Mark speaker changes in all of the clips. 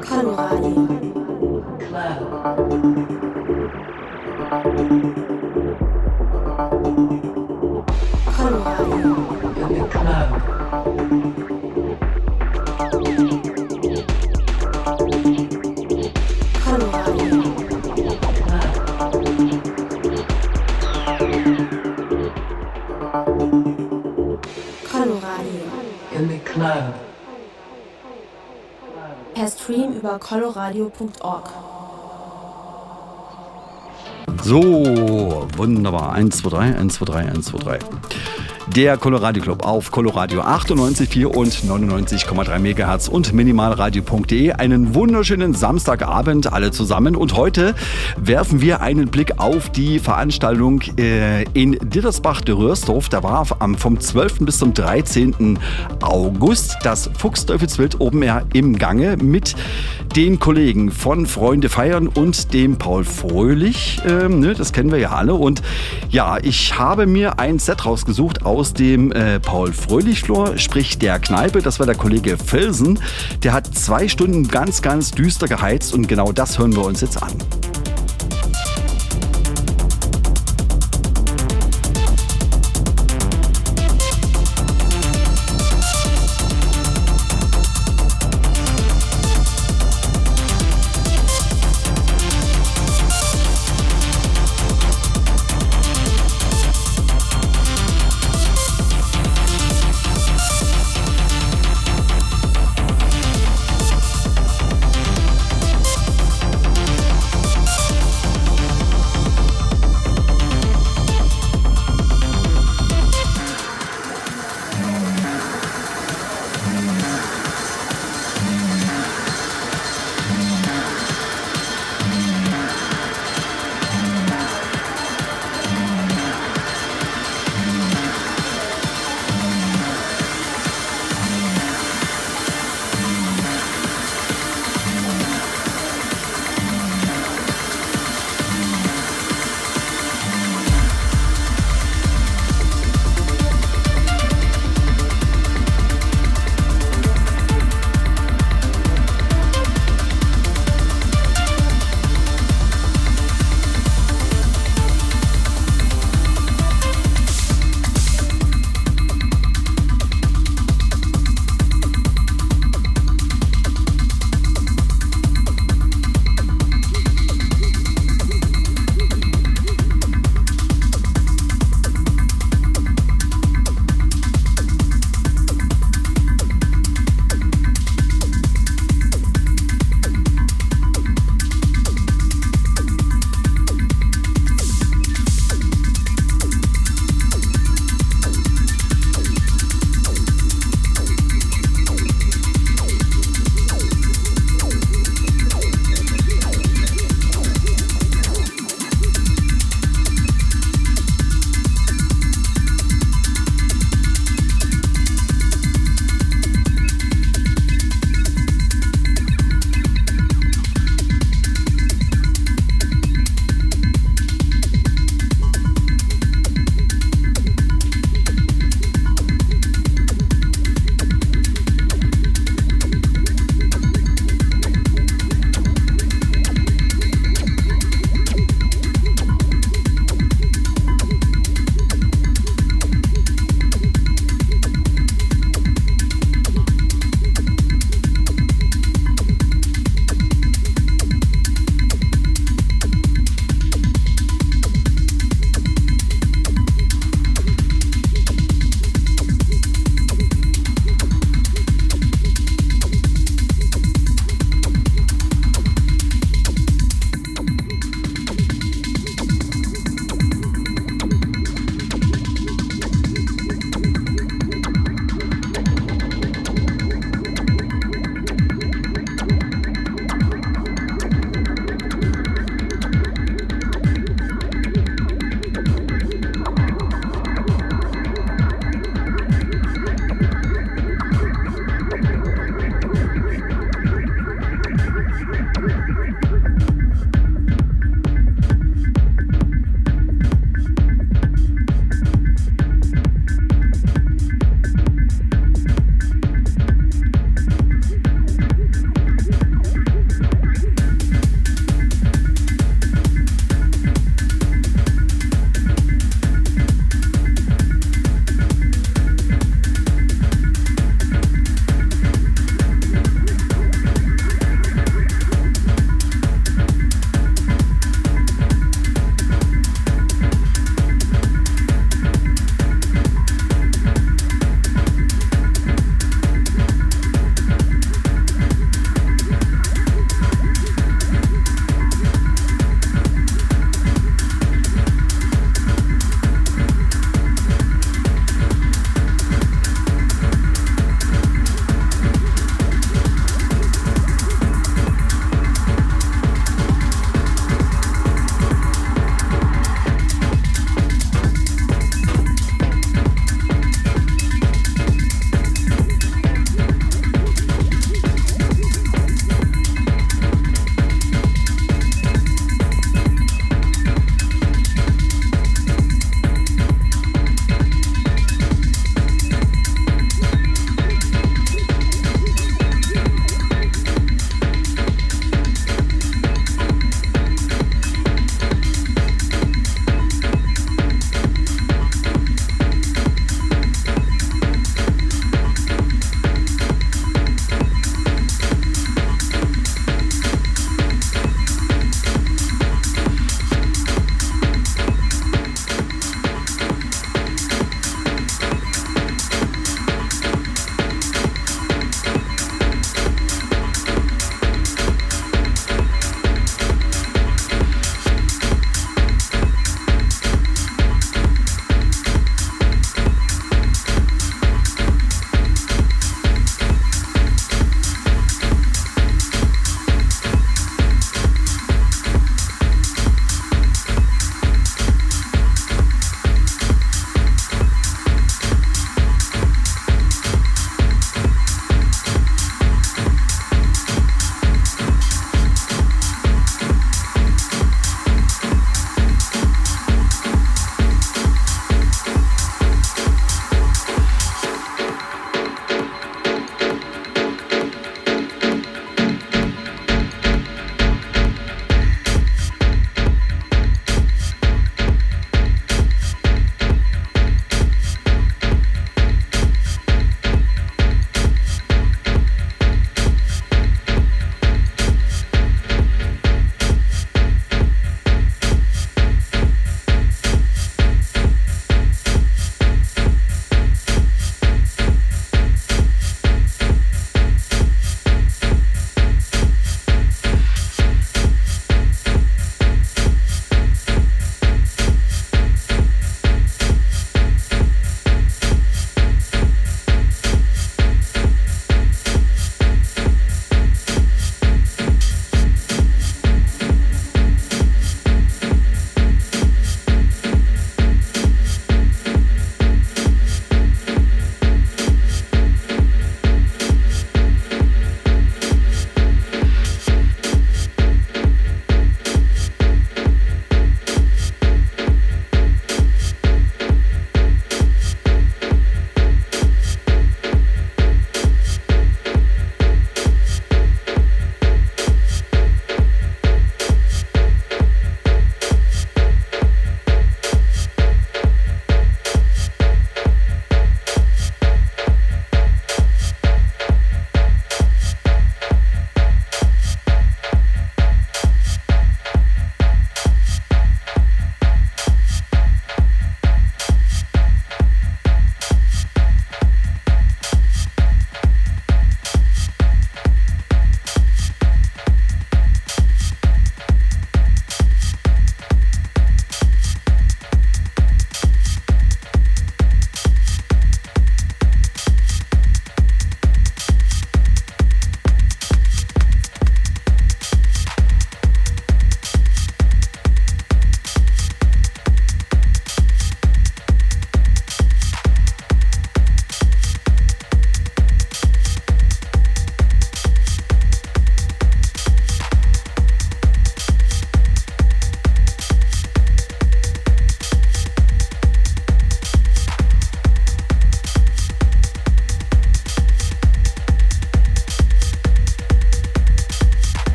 Speaker 1: Conrad. Club. coloradio.org.
Speaker 2: So, wunderbar. 1, 2, 3, 1, 2, 3, 1, 2, 3 der Coloradio Club auf Coloradio 98,4 und 99,3 MHz und minimalradio.de. Einen wunderschönen Samstagabend alle zusammen und heute werfen wir einen Blick auf die Veranstaltung äh, in Dittersbach de Röhrsdorf. Da war vom 12. bis zum 13. August das Fuchsteufelswild Open Air im Gange mit den Kollegen von Freunde feiern und dem Paul Fröhlich. Ähm, ne, das kennen wir ja alle. Und ja, ich habe mir ein Set rausgesucht aus aus dem äh, Paul Fröhlich-Flor, sprich der Kneipe. Das war der Kollege Felsen. Der hat zwei Stunden ganz, ganz düster geheizt und genau das hören wir uns jetzt an.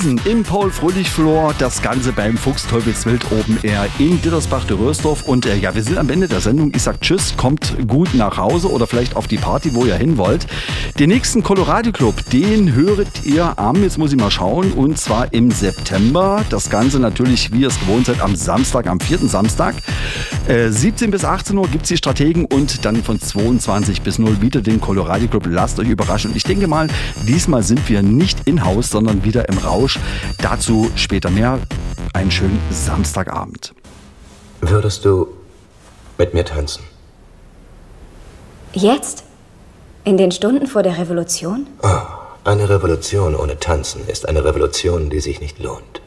Speaker 2: Gewesen im Paul-Fröhlich-Floor. Das Ganze beim Fuchsteufelswild oben Air in Dittersbach-de-Rösdorf. Und äh, ja, wir sind am Ende der Sendung. Ich sag Tschüss, kommt gut nach Hause oder vielleicht auf die Party, wo ihr hin wollt. Den nächsten Colorado Club, den höret ihr am, jetzt muss ich mal schauen, und zwar im September. Das Ganze natürlich, wie ihr es gewohnt seid, am Samstag, am 4. Samstag. Äh, 17 bis 18 Uhr gibt es die Strategen und dann von 22 bis 0 wieder den Colorado Club. Lasst euch überraschen. Und ich denke mal, diesmal sind wir nicht in-house, sondern wieder im Rausch. Dazu später mehr. Einen schönen Samstagabend.
Speaker 3: Würdest du mit mir tanzen?
Speaker 4: Jetzt? In den Stunden vor der Revolution?
Speaker 3: Oh, eine Revolution ohne Tanzen ist eine Revolution, die sich nicht lohnt.